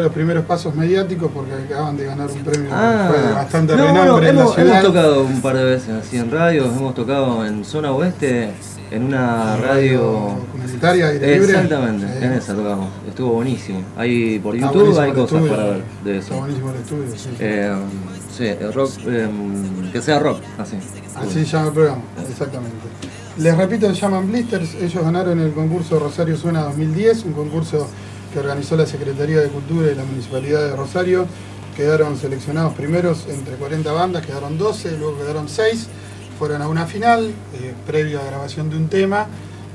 los primeros pasos mediáticos porque acaban de ganar un premio Ah, fue bastante no, renombre bueno, en la hemos, ciudad. hemos tocado un par de veces así en radios, hemos tocado en zona oeste, en una radio... comunitaria, aire libre. Exactamente, en esa tocamos. Estuvo buenísimo. Ahí por Está YouTube hay cosas estudio, para ver de Está eso. buenísimo el estudio, sí. Eh, sí, el rock, eh, que sea rock, así. Así llama el programa, exactamente. Les repito, se llaman Blisters, ellos ganaron el concurso Rosario Suena 2010, un concurso que organizó la Secretaría de Cultura y la Municipalidad de Rosario. Quedaron seleccionados primeros entre 40 bandas, quedaron 12, luego quedaron 6, fueron a una final, eh, previo a grabación de un tema,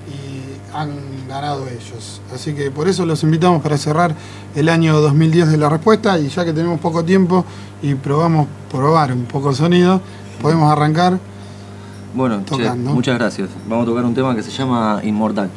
y han ganado ellos. Así que por eso los invitamos para cerrar el año 2010 de la respuesta, y ya que tenemos poco tiempo y probamos probar un poco sonido, podemos arrancar. Bueno, che, Tocando. muchas gracias. Vamos a tocar un tema que se llama Inmortal.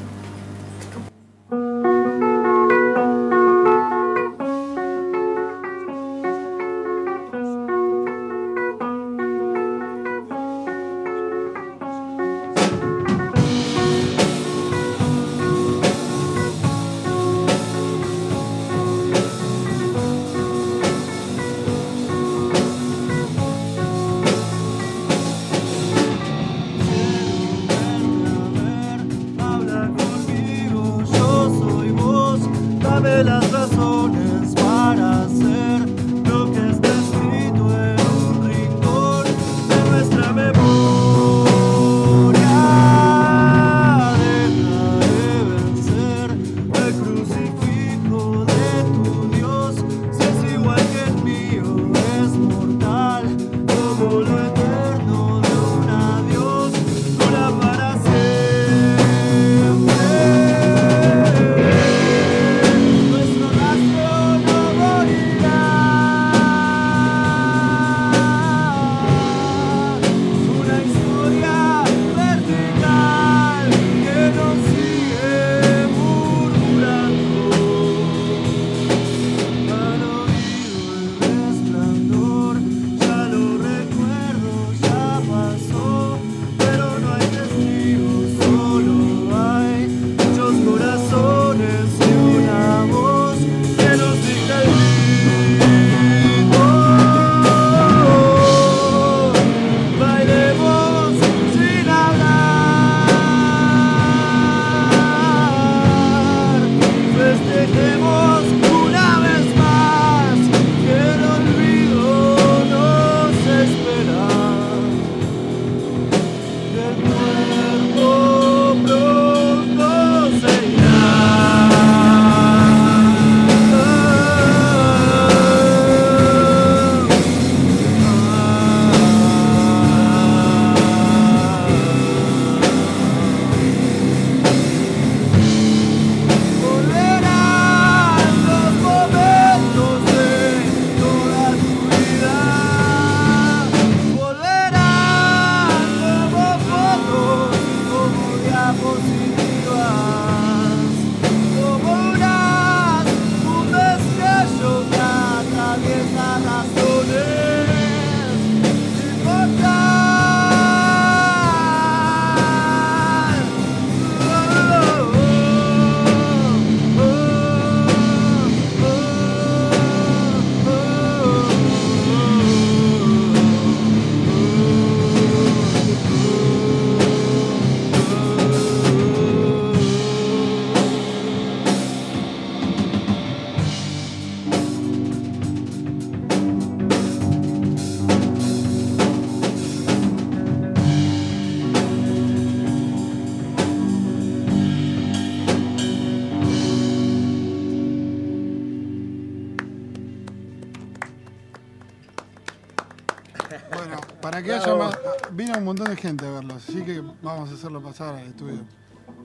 Un montón de gente a verlos, así que vamos a hacerlo pasar al estudio.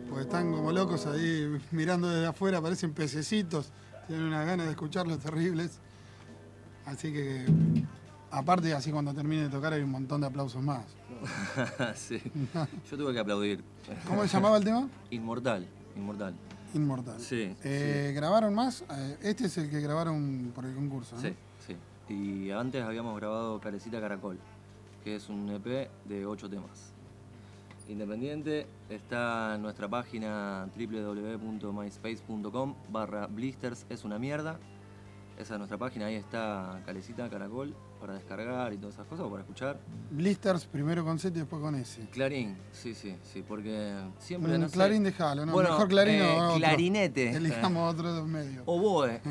Porque están como locos ahí mirando desde afuera, parecen pececitos, tienen unas ganas de escucharlos terribles. Así que, aparte, así cuando termine de tocar hay un montón de aplausos más. sí. Yo tuve que aplaudir. ¿Cómo se llamaba el tema? Inmortal, inmortal. Inmortal. Sí, Eh, ¿Grabaron más? Eh, Este es el que grabaron por el concurso, ¿no? Sí, sí. Y antes habíamos grabado Carecita Caracol, que es un EP de ocho temas. Independiente está en nuestra página www.myspace.com barra blisters es una mierda Esa es nuestra página, ahí está Calecita Caracol para descargar y todas esas cosas o para escuchar. Blisters primero con Z y después con S. Clarín, sí, sí, sí, porque siempre. Mm, no sé- Clarín dejalo, no, Bueno, mejor Clarín eh, o otro. clarinete. Elijamos otro de los medios. Oboe.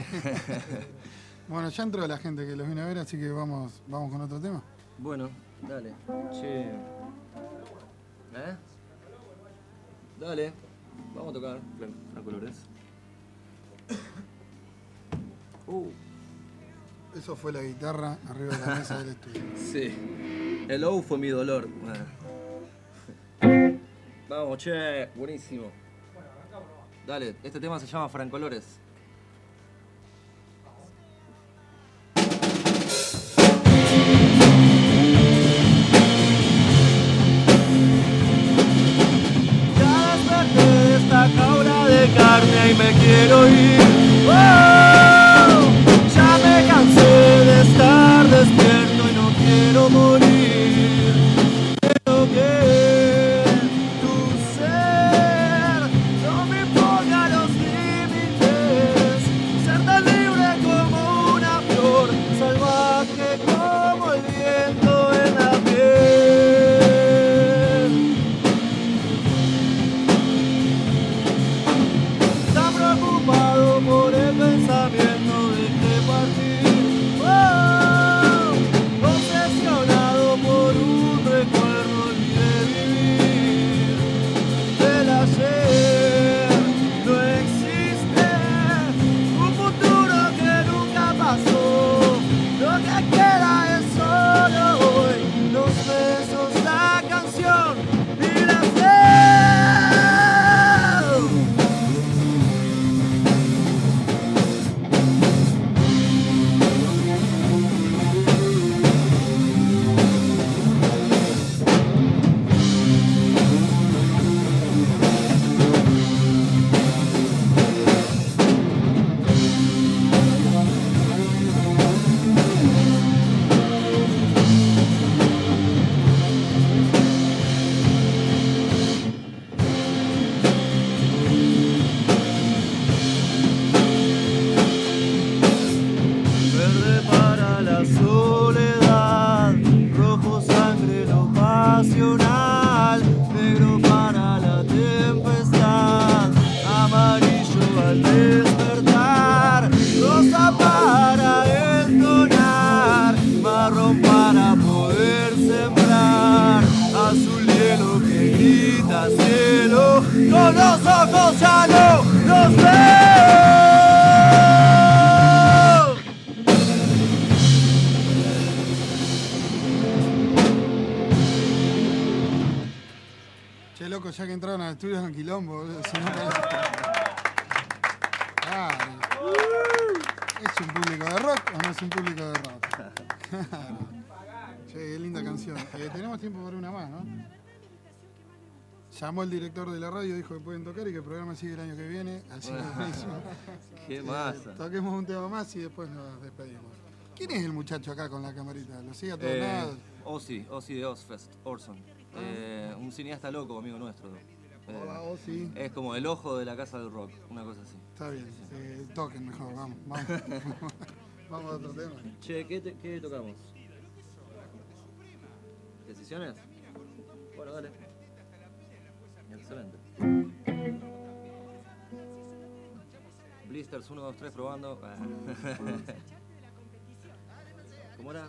Bueno, ya entró la gente que los viene a ver, así que vamos, vamos con otro tema. bueno, dale. Che. ¿Eh? Dale. Vamos a tocar. Franco Lorenz. Uh. Eso fue la guitarra arriba de la mesa del estudio. Sí. El O fue mi dolor. Vamos, che, buenísimo. Dale, este tema se llama Francolores. Che, loco, ya que entraron al estudio es un quilombo, boludo, si no, Claro. ¿Es un público de rock o no es un público de rock? Claro. Che, qué linda canción. Eh, tenemos tiempo para una más, ¿no? Llamó el director de la radio, dijo que pueden tocar y que el programa sigue el año que viene. Así que buenísimo. Qué Eh, masa. toquemos un tema más y después nos despedimos. ¿Quién es el muchacho acá con la camarita? ¿Lo sigue a todos Eh, lados? Ozzy, Ozzy de Ozfest, Orson. Eh, un cineasta loco, amigo nuestro. Eh, Hola, Ozzy. Es como el ojo de la casa del rock, una cosa así. Está bien, eh, toquen mejor, vamos, vamos. vamos a otro tema. Che, ¿qué, te- qué tocamos? ¿Decisiones? Bueno, dale. Excelente. Blisters 1, 2, 3 probando. Ah. ¿Cómo era?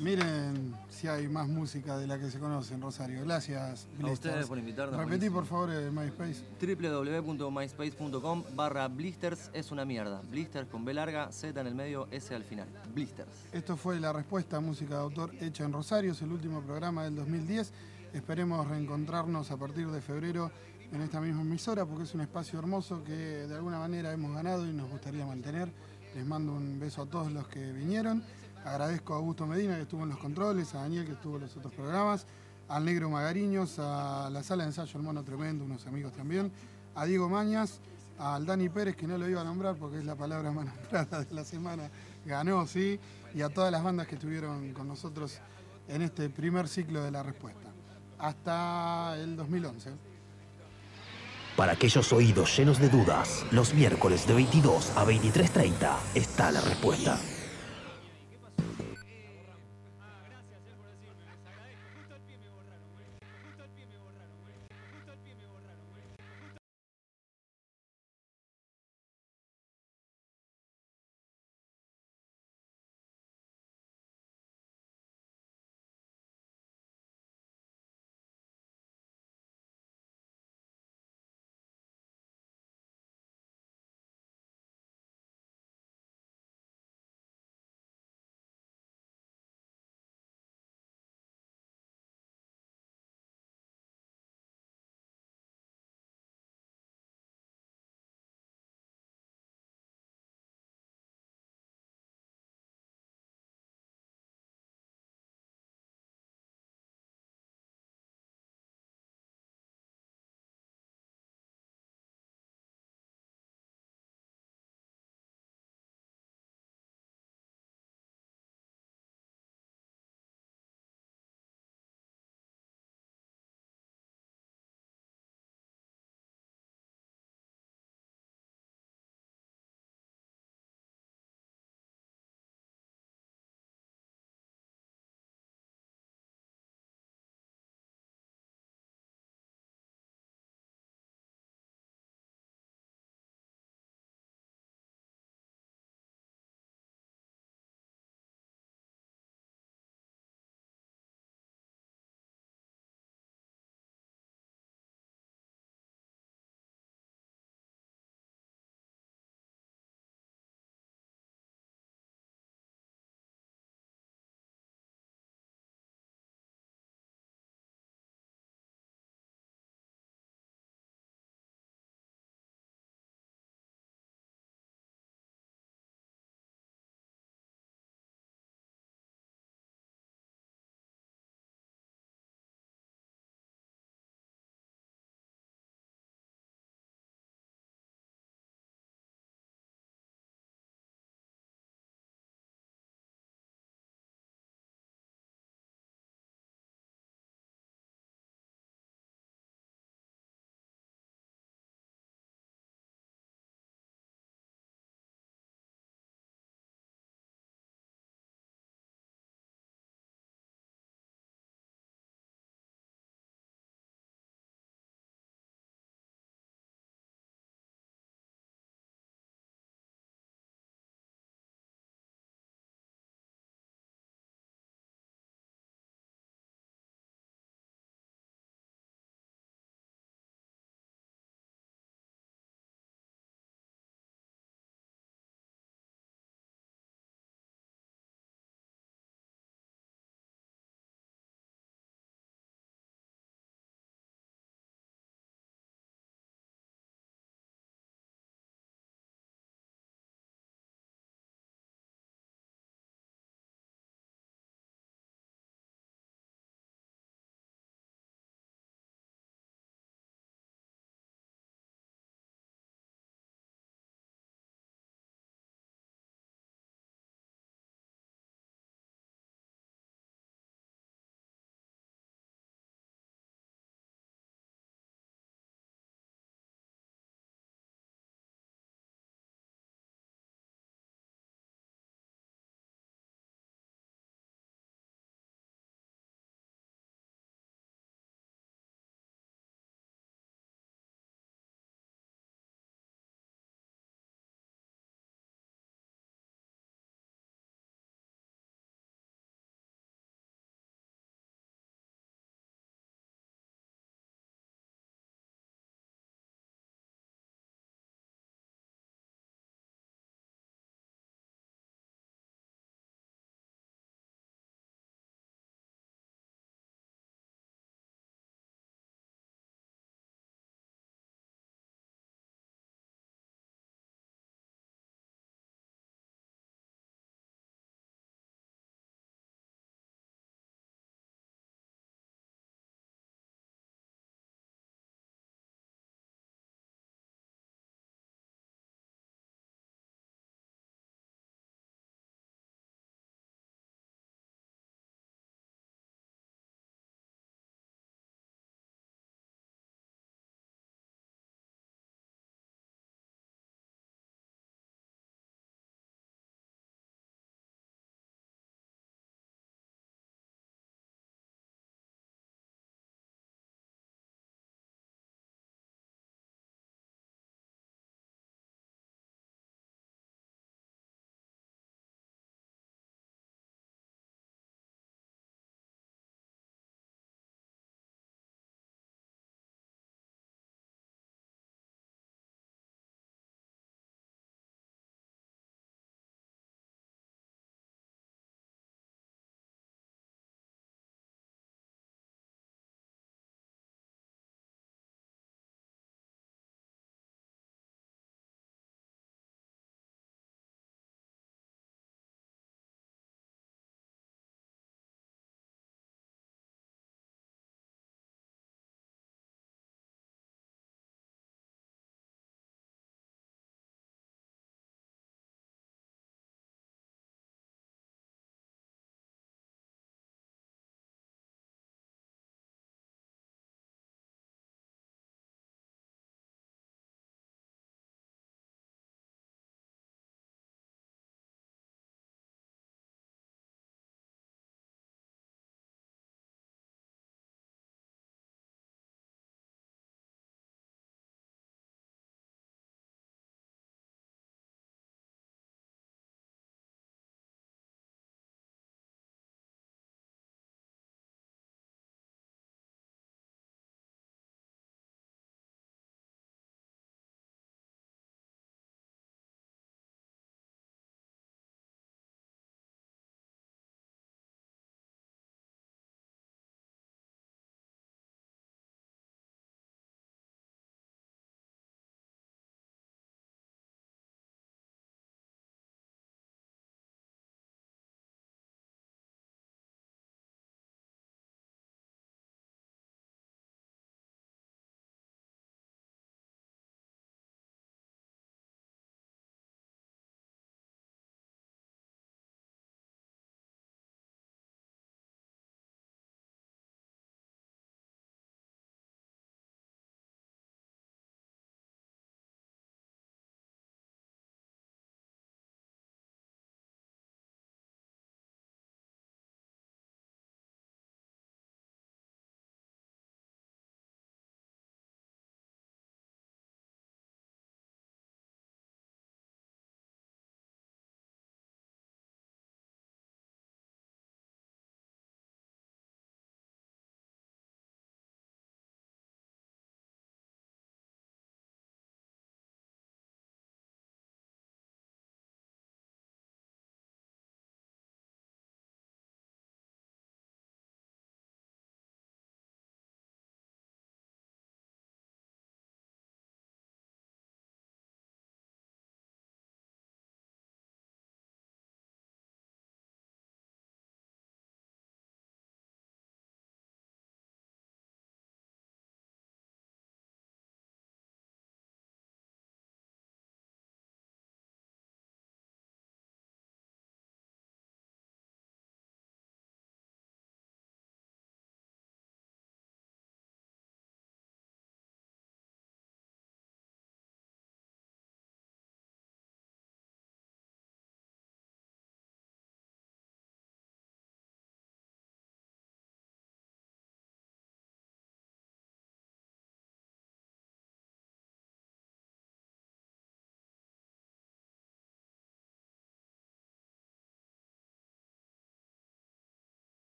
Miren si hay más música de la que se conoce en Rosario. Gracias, A ustedes por invitarnos. Repetí, por favor, el MySpace. www.myspace.com barra blisters es una mierda. Blisters con B larga, Z en el medio, S al final. Blisters. Esto fue la respuesta a música de autor hecha en Rosario, es el último programa del 2010. Esperemos reencontrarnos a partir de febrero en esta misma emisora porque es un espacio hermoso que de alguna manera hemos ganado y nos gustaría mantener. Les mando un beso a todos los que vinieron. Agradezco a Augusto Medina que estuvo en los controles, a Daniel que estuvo en los otros programas, al Negro Magariños, a la sala de ensayo El Mono Tremendo, unos amigos también, a Diego Mañas, al Dani Pérez, que no lo iba a nombrar porque es la palabra más nombrada de la semana, ganó, sí, y a todas las bandas que estuvieron con nosotros en este primer ciclo de la respuesta. Hasta el 2011. Para aquellos oídos llenos de dudas, los miércoles de 22 a 23.30 está la respuesta.